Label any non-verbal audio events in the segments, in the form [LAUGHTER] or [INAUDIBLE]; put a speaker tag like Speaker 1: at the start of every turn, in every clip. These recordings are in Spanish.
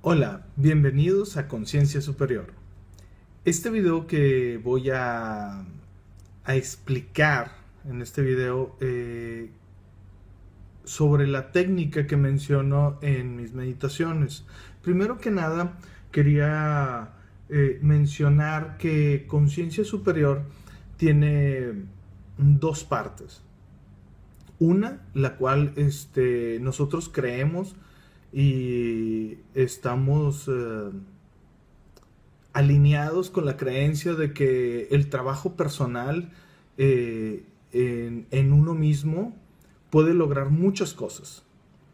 Speaker 1: Hola, bienvenidos a Conciencia Superior. Este video que voy a, explicar en este video eh, sobre la técnica que menciono en mis meditaciones. Primero que nada, quería eh, mencionar que Conciencia Superior tiene dos partes. Una, la cual este, nosotros creemos y estamos eh, alineados con la creencia de que el trabajo personal eh, en, uno mismo puede lograr muchas cosas.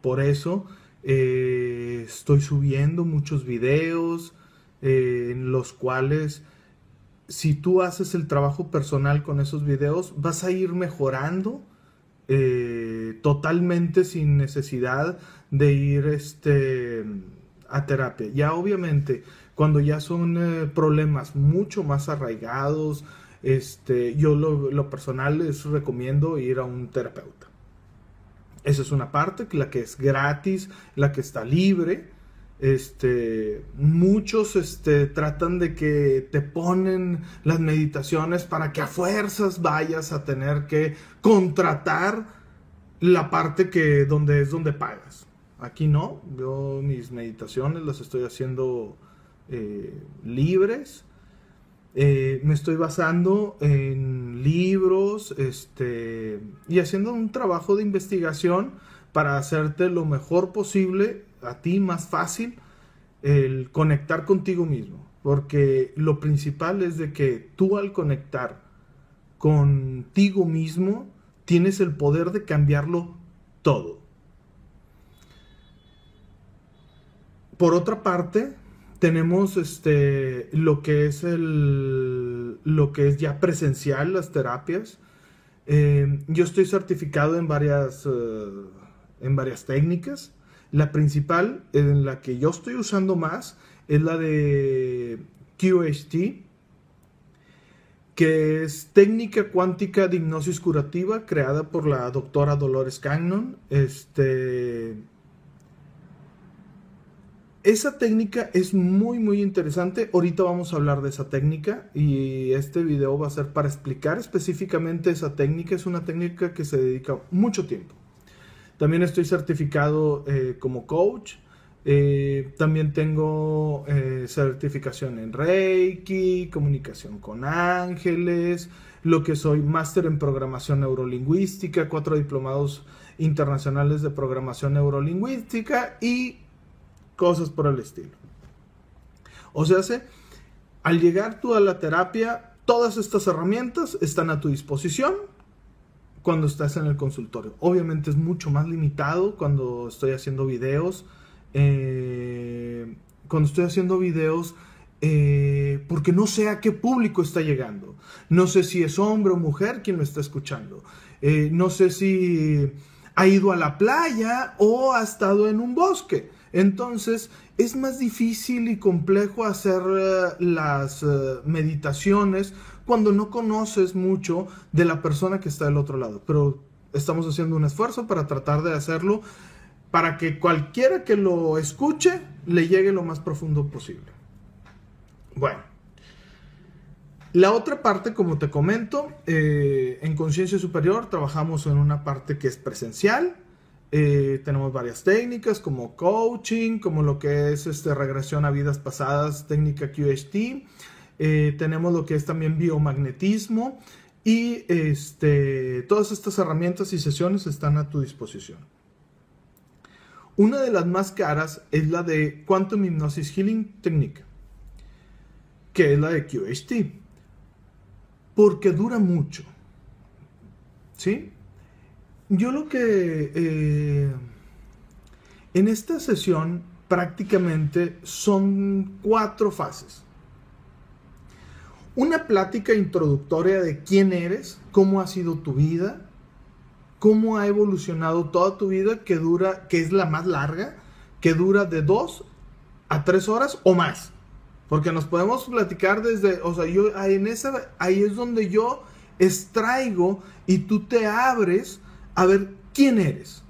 Speaker 1: Por eso eh, estoy subiendo muchos videos en los cuales si tú haces el trabajo personal con esos videos vas a ir mejorando totalmente sin necesidad de ir este, a terapia. Ya obviamente, cuando ya son eh, problemas mucho más arraigados, este, yo lo, personal les recomiendo ir a un terapeuta. Esa es una parte, la que es gratis, la que está libre. Este, muchos este, tratan de que te ponen las meditaciones para que a fuerzas vayas a tener que contratar la parte que donde es donde pagas. Aquí no, yo mis meditaciones las estoy haciendo eh, libres. Eh, me estoy basando en libros este, y haciendo un trabajo de investigación para hacerte lo mejor posible, a ti más fácil, el conectar contigo mismo. Porque lo principal es de que tú al conectar contigo mismo, tienes el poder de cambiarlo todo. por otra parte, tenemos este lo que es el lo que es ya presencial las terapias. Eh, yo estoy certificado en varias eh, en varias técnicas. La principal en la que yo estoy usando más es la de QHT, que es técnica cuántica de hipnosis curativa creada por la doctora Dolores Cannon. Este esa técnica es muy muy interesante. Ahorita vamos a hablar de esa técnica y este video va a ser para explicar específicamente esa técnica. Es una técnica que se dedica mucho tiempo. También estoy certificado eh, como coach. Eh, también tengo eh, certificación en Reiki, comunicación con ángeles, lo que soy máster en programación neurolingüística, cuatro diplomados internacionales de programación neurolingüística y cosas por el estilo. O sea, al llegar tú a la terapia, todas estas herramientas están a tu disposición cuando estás en el consultorio. Obviamente es mucho más limitado cuando estoy haciendo videos. Eh, cuando estoy haciendo videos, eh, porque no sé a qué público está llegando. No sé si es hombre o mujer quien me está escuchando. Eh, no sé si ha ido a la playa o ha estado en un bosque. Entonces es más difícil y complejo hacer eh, las eh, meditaciones cuando no conoces mucho de la persona que está del otro lado. Pero estamos haciendo un esfuerzo para tratar de hacerlo para que cualquiera que lo escuche le llegue lo más profundo posible. Bueno, la otra parte, como te comento, eh, en conciencia superior trabajamos en una parte que es presencial, eh, tenemos varias técnicas como coaching, como lo que es este, regresión a vidas pasadas, técnica QHT. Eh, tenemos lo que es también biomagnetismo y este, todas estas herramientas y sesiones están a tu disposición. Una de las más caras es la de Quantum Hypnosis Healing Technique, que es la de QHT, porque dura mucho. ¿Sí? Yo lo que... Eh, en esta sesión prácticamente son cuatro fases. Una plática introductoria de quién eres, cómo ha sido tu vida, cómo ha evolucionado toda tu vida, que dura, que es la más larga, que dura de dos a tres horas o más. Porque nos podemos platicar desde, o sea, yo ahí es donde yo extraigo y tú te abres a ver quién eres.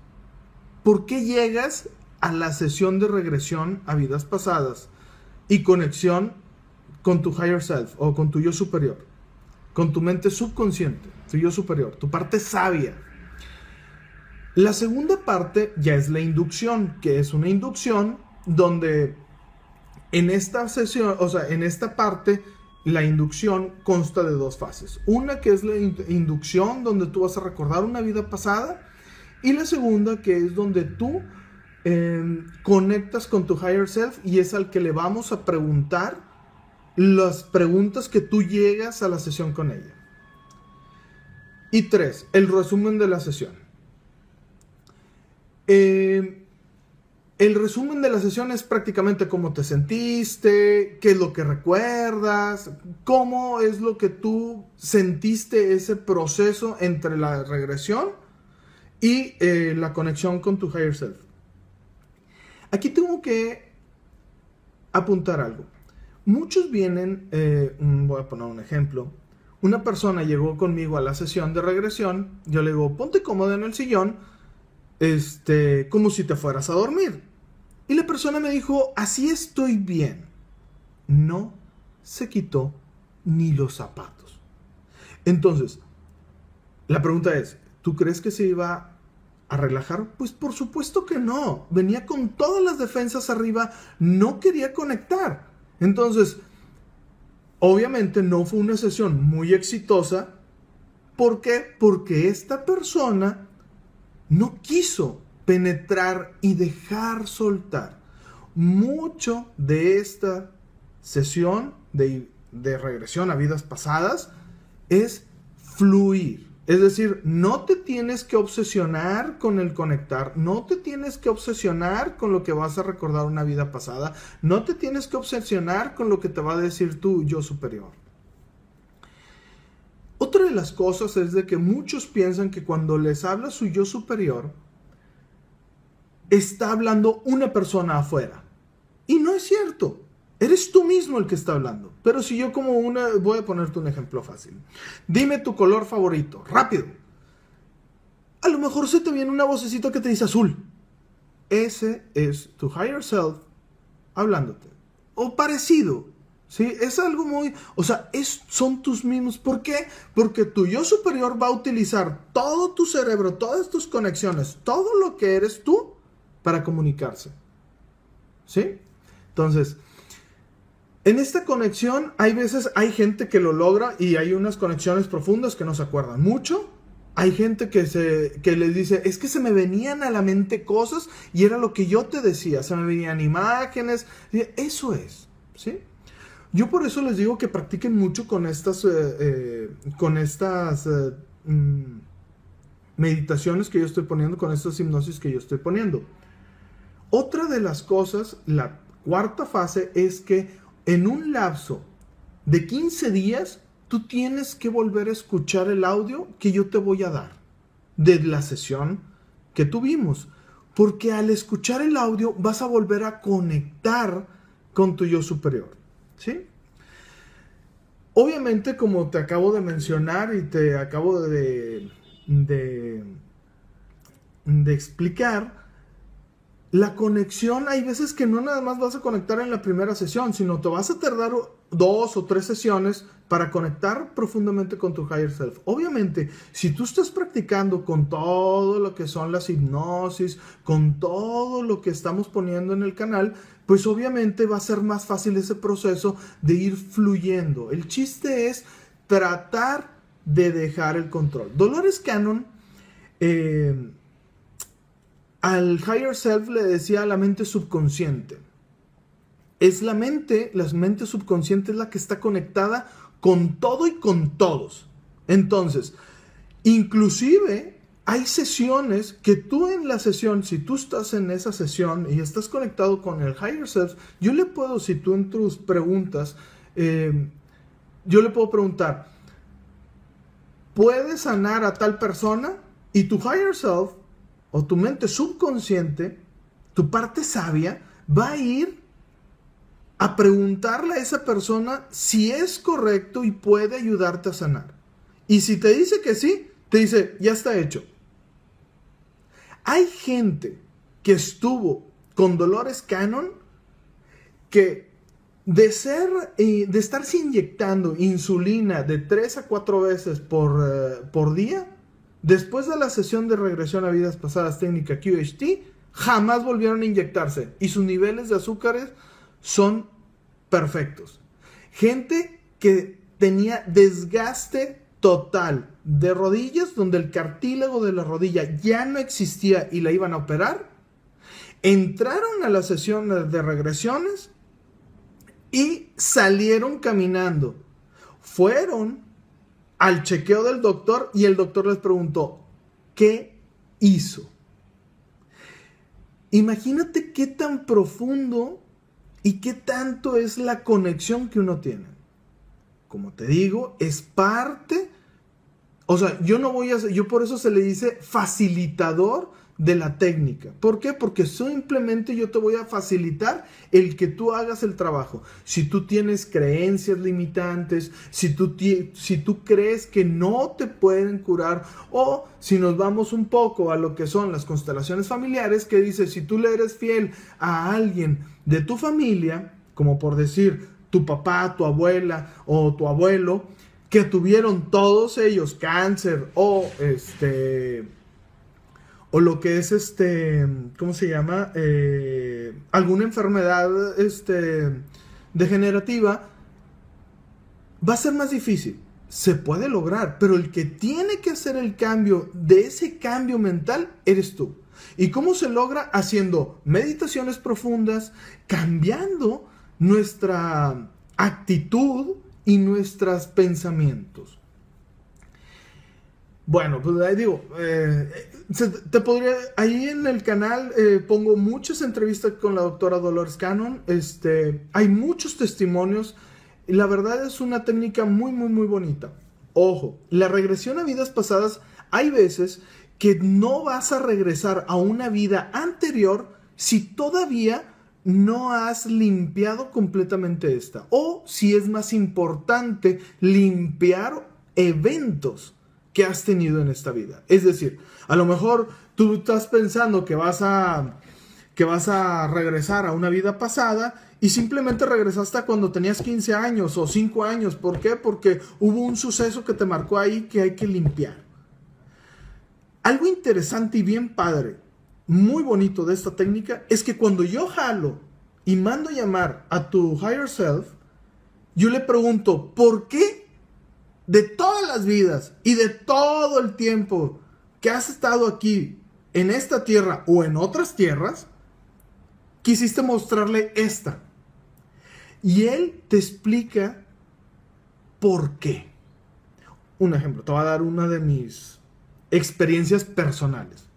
Speaker 1: ¿Por qué llegas a la sesión de regresión a vidas pasadas y conexión con tu higher self o con tu yo superior, con tu mente subconsciente, tu yo superior, tu parte sabia. La segunda parte ya es la inducción, que es una inducción donde en esta sesión, o sea, en esta parte, la inducción consta de dos fases. Una que es la inducción donde tú vas a recordar una vida pasada y la segunda que es donde tú em, conectas con tu higher self y es al que le vamos a preguntar las preguntas que tú llegas a la sesión con ella. Y tres, el resumen de la sesión. Eh, el resumen de la sesión es prácticamente cómo te sentiste, qué es lo que recuerdas, cómo es lo que tú sentiste ese proceso entre la regresión y eh, la conexión con tu higher self. Aquí tengo que apuntar algo. Muchos vienen, eh, voy a poner un ejemplo, una persona llegó conmigo a la sesión de regresión, yo le digo, ponte cómodo en el sillón, este, como si te fueras a dormir. Y la persona me dijo, así estoy bien. No se quitó ni los zapatos. Entonces, la pregunta es, ¿tú crees que se iba a relajar? Pues por supuesto que no. Venía con todas las defensas arriba, no quería conectar. Entonces, obviamente no fue una sesión muy exitosa. ¿Por qué? Porque esta persona no quiso penetrar y dejar soltar. Mucho de esta sesión de, regresión a vidas pasadas es fluir. Es decir, no te tienes que obsesionar con el conectar, no te tienes que obsesionar con lo que vas a recordar una vida pasada, no te tienes que obsesionar con lo que te va a decir tu yo superior. Las cosas es de que muchos piensan que cuando les habla su yo superior, está hablando una persona afuera. Y no es cierto. Eres tú mismo el que está hablando. Pero si yo como una, voy a ponerte un ejemplo fácil. Dime tu color favorito, rápido. A lo mejor se te viene una vocecita que te dice azul. Ese es tu higher self hablándote. O parecido. ¿Sí? Es algo muy, o sea, es, son tus mismos. ¿Por qué? Porque tu yo superior va a utilizar todo tu cerebro, todas tus conexiones, todo lo que eres tú para comunicarse. ¿Sí? Entonces, en esta conexión hay veces, hay gente que lo logra y hay unas conexiones profundas que no se acuerdan mucho. Hay gente que, se, que les dice, es que se me venían a la mente cosas y era lo que yo te decía, se me venían imágenes. Eso es, ¿sí? Yo por eso les digo que practiquen mucho con estas, eh, eh, con estas eh, mm, meditaciones que yo estoy poniendo, con estas hipnosis que yo estoy poniendo. Otra de las cosas, la cuarta fase, es que en un lapso de 15 días, tú tienes que volver a escuchar el audio que yo te voy a dar de la sesión que tuvimos. Porque al escuchar el audio vas a volver a conectar con tu yo superior. ¿Sí? Obviamente, como te acabo de mencionar y te acabo de, de, de explicar, la conexión, hay veces que no nada más vas a conectar en la primera sesión, sino te vas a tardar dos o tres sesiones para conectar profundamente con tu higher self. Obviamente, si tú estás practicando con todo lo que son las hipnosis, con todo lo que estamos poniendo en el canal, pues obviamente va a ser más fácil ese proceso de ir fluyendo. El chiste es tratar de dejar el control. Dolores Cannon eh, al higher self le decía la mente subconsciente. Es la mente, la mente subconsciente es la que está conectada con todo y con todos. Entonces, inclusive hay sesiones que tú en la sesión, si tú estás en esa sesión y estás conectado con el higher self, yo le puedo, si tú en tus preguntas, eh, yo le puedo preguntar, ¿puedes sanar a tal persona? Y tu higher self o tu mente subconsciente, tu parte sabia, va a ir a preguntarle a esa persona si es correcto y puede ayudarte a sanar. Y si te dice que sí, te dice, ya está hecho. Hay gente que estuvo con Dolores Cannon que de ser, eh, de estarse inyectando insulina de 3 a 4 veces por, eh, por día, después de la sesión de regresión a vidas pasadas técnica QHT, jamás volvieron a inyectarse y sus niveles de azúcares son perfectos. Gente que tenía desgaste total de rodillas, donde el cartílago de la rodilla ya no existía y la iban a operar, entraron a la sesión de regresiones y salieron caminando. Fueron al chequeo del doctor y el doctor les preguntó, ¿qué hizo? Imagínate qué tan profundo y qué tanto es la conexión que uno tiene. Como te digo, es parte, o sea, yo no voy a, yo por eso se le dice facilitador de la técnica. ¿Por qué? Porque simplemente yo te voy a facilitar el que tú hagas el trabajo. Si tú tienes creencias limitantes, si tú, si tú crees que no te pueden curar, o si nos vamos un poco a lo que son las constelaciones familiares, que dice, si tú le eres fiel a alguien de tu familia, como por decir tu papá, tu abuela o tu abuelo, que tuvieron todos ellos cáncer o este o lo que es este, ¿cómo se llama? Eh, alguna enfermedad este, degenerativa, va a ser más difícil. Se puede lograr, pero el que tiene que hacer el cambio de ese cambio mental eres tú. ¿Y cómo se logra? Haciendo meditaciones profundas, cambiando nuestra actitud y nuestros pensamientos. Bueno, pues ahí digo, eh, te podría, ahí en el canal eh, pongo muchas entrevistas con la doctora Dolores Cannon, este, hay muchos testimonios y la verdad es una técnica muy, muy, muy bonita. Ojo, la regresión a vidas pasadas, hay veces que no vas a regresar a una vida anterior si todavía no has limpiado completamente esta. O si es más importante, limpiar eventos que has tenido en esta vida. Es decir, a lo mejor tú estás pensando que vas a que vas a regresar a una vida pasada y simplemente regresaste cuando tenías 15 años o 5 años. ¿Por qué? Porque hubo un suceso que te marcó ahí que hay que limpiar. Algo interesante y bien padre, muy bonito de esta técnica, es que cuando yo jalo y mando llamar a tu higher self, yo le pregunto, ¿por qué de todas las vidas y de todo el tiempo que has estado aquí en esta tierra o en otras tierras, quisiste mostrarle esta. Y él te explica por qué. Un ejemplo, te voy a dar una de mis experiencias personales.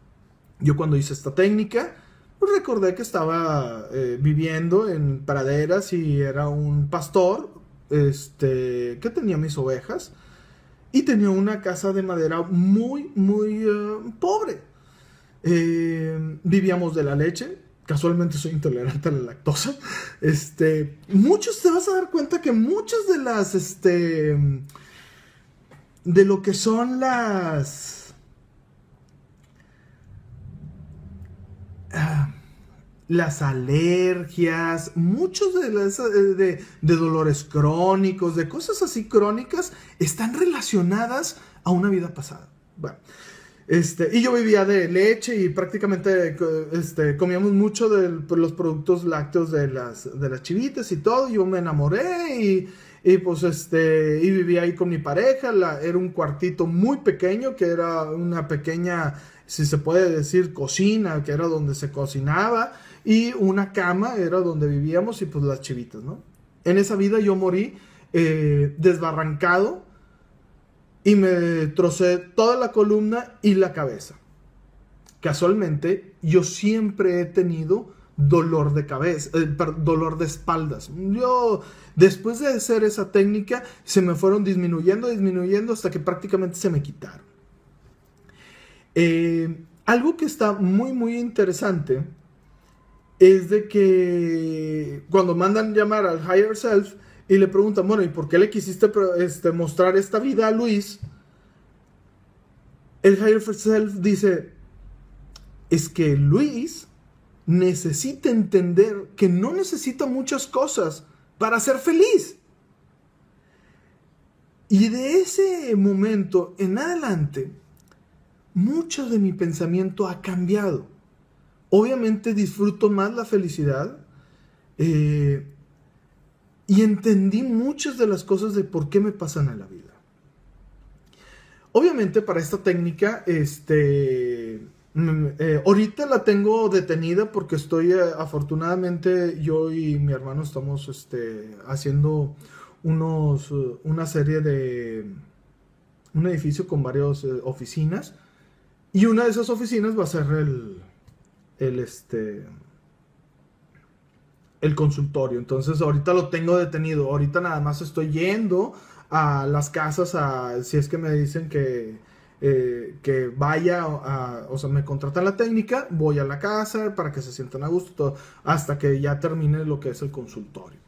Speaker 1: Yo cuando hice esta técnica, pues recordé que estaba eh, viviendo en praderas y era un pastor este, que tenía mis ovejas y tenía una casa de madera muy, muy eh, pobre. Eh, vivíamos de la leche. Casualmente soy intolerante a la lactosa. [LAUGHS] Este, muchos te vas a dar cuenta que muchas de las, este, de lo que son las, ah, las alergias, muchos de, de, de, dolores crónicos, de cosas así crónicas, están relacionadas a una vida pasada. Bueno, este, y yo vivía de leche y prácticamente este, comíamos mucho de los productos lácteos de las, de las chivitas y todo. Yo me enamoré y, y pues este, y vivía ahí con mi pareja. Era un cuartito muy pequeño que era una pequeña, si se puede decir, cocina, que era donde se cocinaba y una cama era donde vivíamos y pues las chivitas, ¿no? En esa vida yo morí eh, desbarrancado y me trocé toda la columna y la cabeza. Casualmente, yo siempre he tenido dolor de cabeza, eh, dolor de espaldas. Yo, después de hacer esa técnica, se me fueron disminuyendo, disminuyendo hasta que prácticamente se me quitaron. Eh, algo que está muy, muy interesante es de que cuando mandan llamar al higher self y le preguntan, bueno, ¿y por qué le quisiste este, mostrar esta vida a Luis? El higher self dice, es que Luis necesita entender que no necesita muchas cosas para ser feliz. Y de ese momento en adelante, mucho de mi pensamiento ha cambiado. Obviamente disfruto más la felicidad eh, y entendí muchas de las cosas de por qué me pasan en la vida. Obviamente para esta técnica, este, eh, ahorita la tengo detenida porque estoy, eh, afortunadamente, yo y mi hermano estamos este, haciendo unos, una serie de, un edificio con varias oficinas y una de esas oficinas va a ser el, el, este, el consultorio. Entonces ahorita lo tengo detenido. Ahorita nada más estoy yendo a las casas, a, si es que me dicen que, eh, que vaya, a, o sea, me contratan la técnica, voy a la casa para que se sientan a gusto, hasta que ya termine lo que es el consultorio.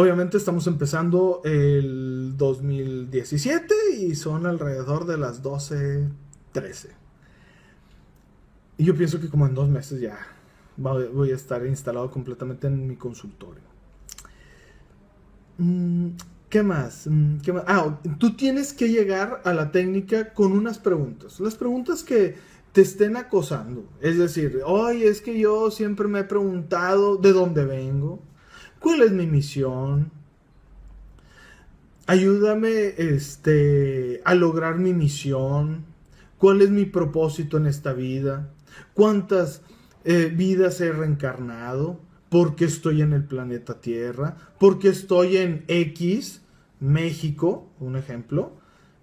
Speaker 1: Obviamente estamos empezando el 2017 y son alrededor de las 12, 13. Y yo pienso que como en dos meses ya voy a estar instalado completamente en mi consultorio. Mm, ¿Qué más? Mm, ¿Qué más? Ah, tú tienes que llegar a la técnica con unas preguntas. Las preguntas que te estén acosando. Es decir, hoy es que yo siempre me he preguntado de dónde vengo, cuál es mi misión. Ayúdame este, a lograr mi misión. ¿Cuál es mi propósito en esta vida? ¿Cuántas eh, vidas he reencarnado? ¿Por qué estoy en el planeta Tierra? ¿Por qué estoy en X, México, un ejemplo?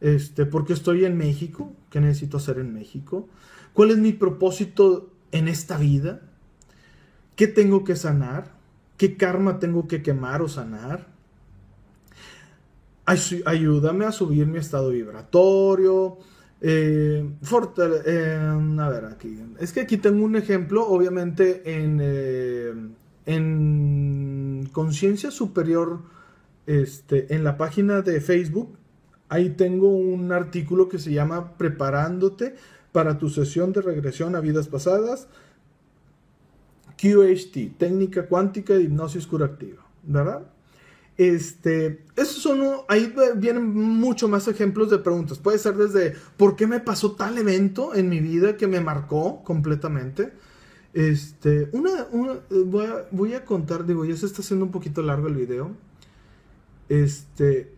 Speaker 1: Este, ¿Por qué estoy en México? ¿Qué necesito hacer en México? ¿Cuál es mi propósito en esta vida? ¿Qué tengo que sanar? ¿Qué karma tengo que quemar o sanar? Ayúdame a subir mi estado vibratorio, eh, eh, a ver, aquí. Es que aquí tengo un ejemplo, obviamente en, eh, en Conciencia Superior, este, en la página de Facebook, ahí tengo un artículo que se llama Preparándote para tu sesión de regresión a vidas pasadas, QHT, técnica cuántica de hipnosis curativa, ¿verdad? Este, esos son, ahí vienen mucho más ejemplos de preguntas. Puede ser desde, ¿por qué me pasó tal evento en mi vida que me marcó completamente? Este, una, voy, a, voy a contar, digo, ya se está haciendo un poquito largo el video. Este,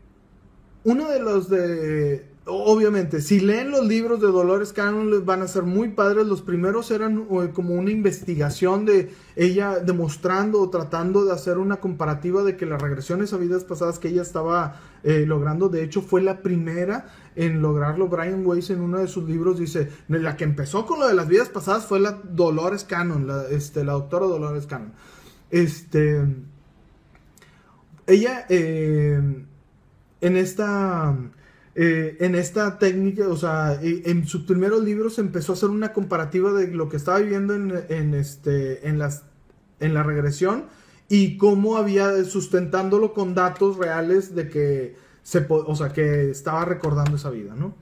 Speaker 1: uno de los de, obviamente, si leen los libros de Dolores Cannon les van a ser muy padres. Los primeros eran eh, como una investigación de ella demostrando o tratando de hacer una comparativa de que las regresiones a vidas pasadas que ella estaba eh, logrando, de hecho fue la primera en lograrlo. Brian Weiss en uno de sus libros dice, la que empezó con lo de las vidas pasadas fue la Dolores Cannon, la, este, la doctora Dolores Cannon. Este, ella eh, en esta... Eh, en esta técnica, o sea, en sus primeros libros empezó a hacer una comparativa de lo que estaba viviendo en, este, en, las, en la regresión y cómo había sustentándolo con datos reales de que se, o sea, que estaba recordando esa vida, ¿no?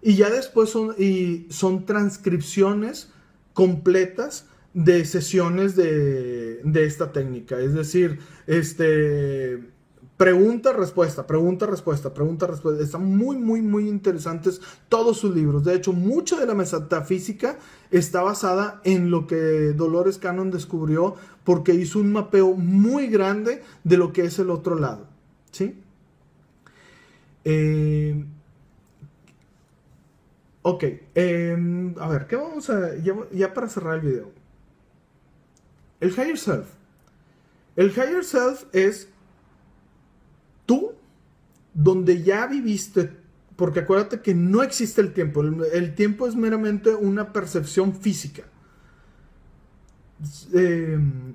Speaker 1: Y ya después son, y son transcripciones completas de sesiones de, de esta técnica. Es decir, este, pregunta, respuesta, pregunta, respuesta, pregunta, respuesta. Están muy, muy, muy interesantes todos sus libros. De hecho, mucha de la metafísica está basada en lo que Dolores Cannon descubrió porque hizo un mapeo muy grande de lo que es el otro lado. ¿Sí? Eh, ok, em, a ver, ¿qué vamos a... Ya, para cerrar el video. El higher self. El higher self es tú donde ya viviste, porque acuérdate que no existe el tiempo, el, tiempo es meramente una percepción física. Em,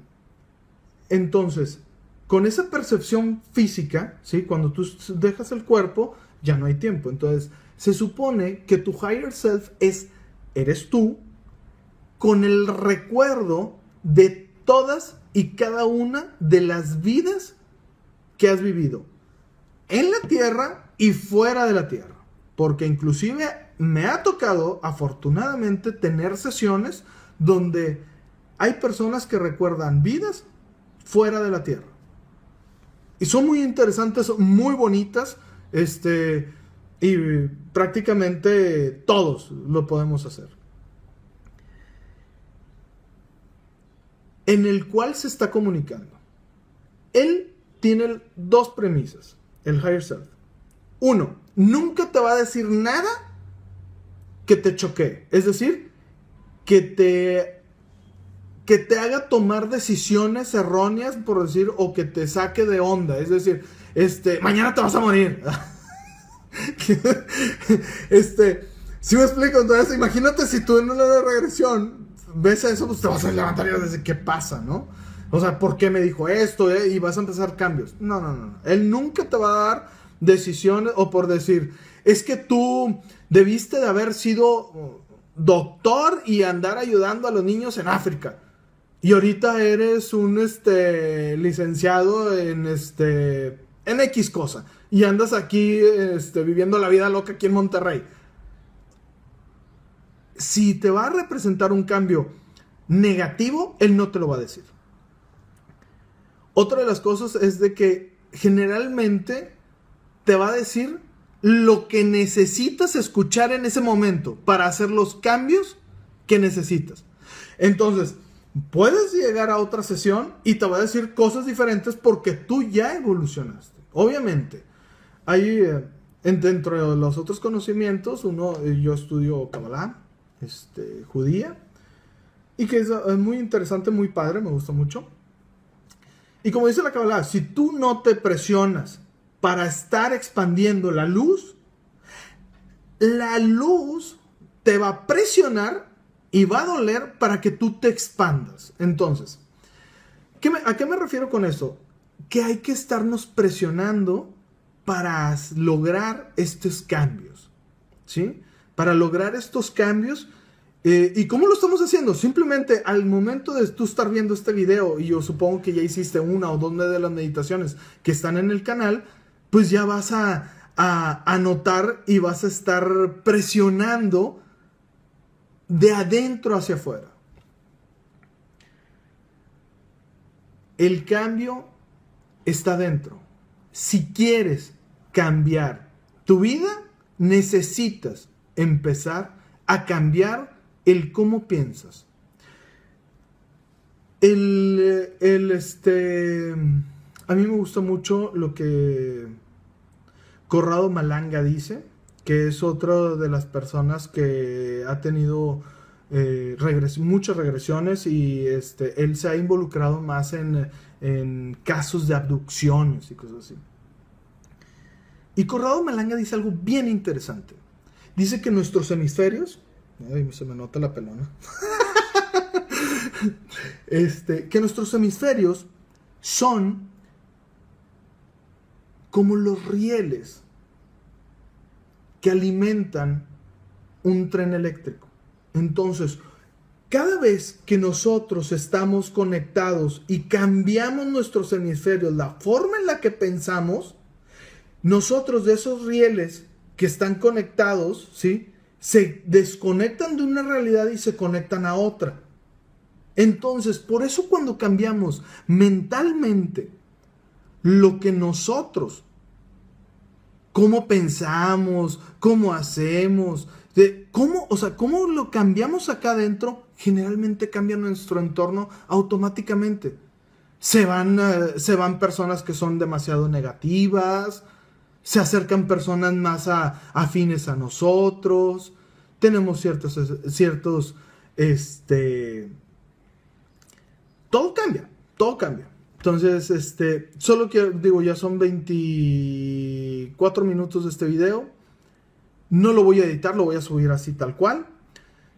Speaker 1: entonces, con esa percepción física, ¿sí? cuando tú dejas el cuerpo, ya no hay tiempo. Entonces, se supone que tu higher self es, eres tú, con el recuerdo de todas y cada una de las vidas que has vivido en la tierra y fuera de la tierra. Porque inclusive me ha tocado, afortunadamente, tener sesiones donde hay personas que recuerdan vidas fuera de la Tierra. Y son muy interesantes, muy bonitas, este, y prácticamente todos lo podemos hacer. En el cual se está comunicando. Él tiene dos premisas, el higher self. Uno, nunca te va a decir nada que te choque. Es decir, que te que te haga tomar decisiones erróneas, por decir, o que te saque de onda. Es decir, este, mañana te vas a morir. [LAUGHS] este, si me explico, entonces imagínate si tú en una regresión ves eso, pues te vas a levantar y vas a decir, ¿qué pasa, no? O sea, ¿por qué me dijo esto? Eh? Y vas a empezar cambios. No, no, no. Él nunca te va a dar decisiones o por decir, es que tú debiste de haber sido doctor y andar ayudando a los niños en África. Y ahorita eres un este licenciado en este en X cosa y andas aquí este, viviendo la vida loca aquí en Monterrey. Si te va a representar un cambio negativo, él no te lo va a decir. Otra de las cosas es de que generalmente te va a decir lo que necesitas escuchar en ese momento para hacer los cambios que necesitas. Entonces, puedes llegar a otra sesión y te va a decir cosas diferentes porque tú ya evolucionaste. Obviamente, hay eh, dentro de los otros conocimientos, uno, eh, yo estudio Kabbalah, este, judía, y que es muy interesante, muy padre, me gusta mucho. Y como dice la Kabbalah, si tú no te presionas para estar expandiendo la luz, la luz te va a presionar y va a doler para que tú te expandas. Entonces, ¿a qué me refiero con eso? Que hay que estarnos presionando para lograr estos cambios. ¿Sí? Para lograr estos cambios. Eh, ¿Y cómo lo estamos haciendo? Simplemente al momento de tú estar viendo este video, y yo supongo que ya hiciste una o dos de las meditaciones que están en el canal, pues ya vas a, a, y vas a estar presionando de adentro hacia afuera. El cambio está dentro. Si quieres cambiar tu vida, necesitas empezar a cambiar el cómo piensas. El, el, este, a mí me gusta mucho lo que Corrado Malanga dice que es otra de las personas que ha tenido eh, muchas regresiones y este, él se ha involucrado más en, casos de abducciones y cosas así. Y Corrado Malanga dice algo bien interesante. Dice que nuestros hemisferios, ay, se me nota la pelona, [LAUGHS] este, que nuestros hemisferios son como los rieles que alimentan un tren eléctrico. Entonces, cada vez que nosotros estamos conectados y cambiamos nuestros hemisferios, la forma en la que pensamos, nosotros de esos rieles que están conectados, ¿sí? Se desconectan de una realidad y se conectan a otra. Entonces, por eso cuando cambiamos mentalmente lo que nosotros cómo pensamos, cómo hacemos, de cómo, o sea, cómo lo cambiamos acá adentro, generalmente cambia nuestro entorno automáticamente. Se van, eh, se van personas que son demasiado negativas, se acercan personas más afines a nosotros, tenemos ciertos, ciertos, este, todo cambia, todo cambia. Entonces, este, solo quiero, digo, ya son 24 minutos de este video. No lo voy a editar, lo voy a subir así tal cual.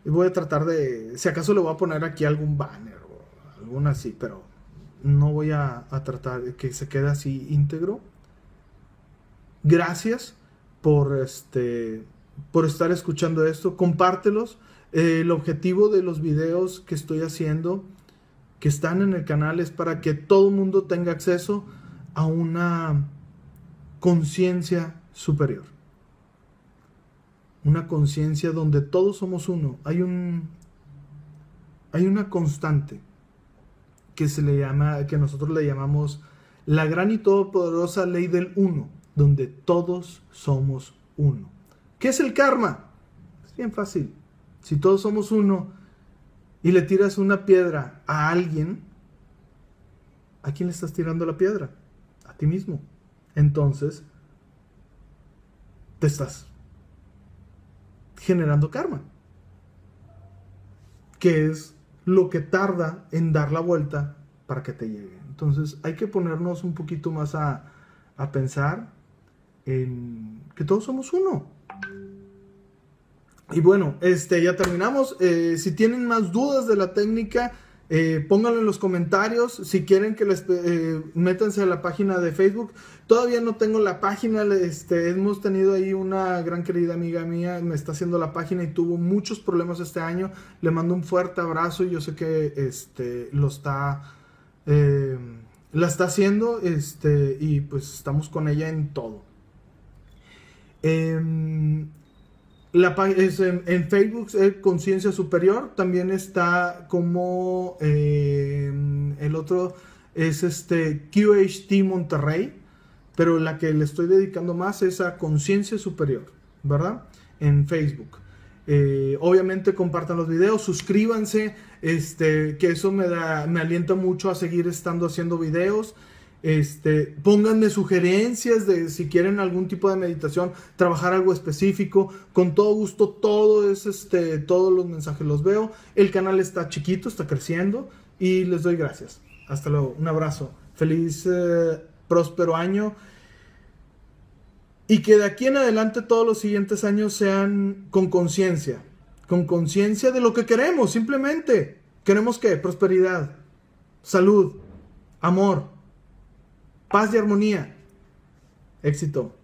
Speaker 1: Y voy a tratar de, si acaso le voy a poner aquí algún banner o alguna así, pero no voy a, tratar de que se quede así íntegro. Gracias por, este, por estar escuchando esto. Compártelos. el objetivo de los videos que estoy haciendo que están en el canal es para que todo el mundo tenga acceso a una conciencia superior. Una conciencia donde todos somos uno. Hay un hay una constante que se le llama, que nosotros le llamamos la gran y todopoderosa ley del uno, donde todos somos uno. ¿Qué es el karma? Es bien fácil. Si todos somos uno y le tiras una piedra a alguien, ¿a quién le estás tirando la piedra? A ti mismo. Entonces, te estás generando karma, que es lo que tarda en dar la vuelta para que te llegue. Entonces hay que ponernos un poquito más a, pensar que todos somos uno. Y bueno, este, ya terminamos. Eh, si tienen más dudas de la técnica, eh, pónganlo en los comentarios. Si quieren que les eh, métanse a la página de Facebook. Todavía no tengo la página. Este, hemos tenido ahí una gran querida amiga mía. Me está haciendo la página y tuvo muchos problemas este año. Le mando un fuerte abrazo. Y yo sé que este, lo está. Eh, la está haciendo. Este, y pues estamos con ella en todo. Em, la, es en, Facebook es Conciencia Superior, también está como eh, el otro es este QHT Monterrey, pero la que le estoy dedicando más es a Conciencia Superior, ¿verdad? En Facebook. Eh, obviamente compartan los videos, suscríbanse, este, que eso me, da, me alienta mucho a seguir estando haciendo videos. Este, pónganme sugerencias de si quieren algún tipo de meditación, trabajar algo específico. Con todo gusto, todo es este, todos los mensajes los veo. El canal está chiquito, está creciendo y les doy gracias. Hasta luego, un abrazo. Feliz, eh, próspero año. Y que de aquí en adelante todos los siguientes años sean con conciencia. Con conciencia de lo que queremos, simplemente. Queremos que prosperidad, salud, amor paz y armonía. Éxito.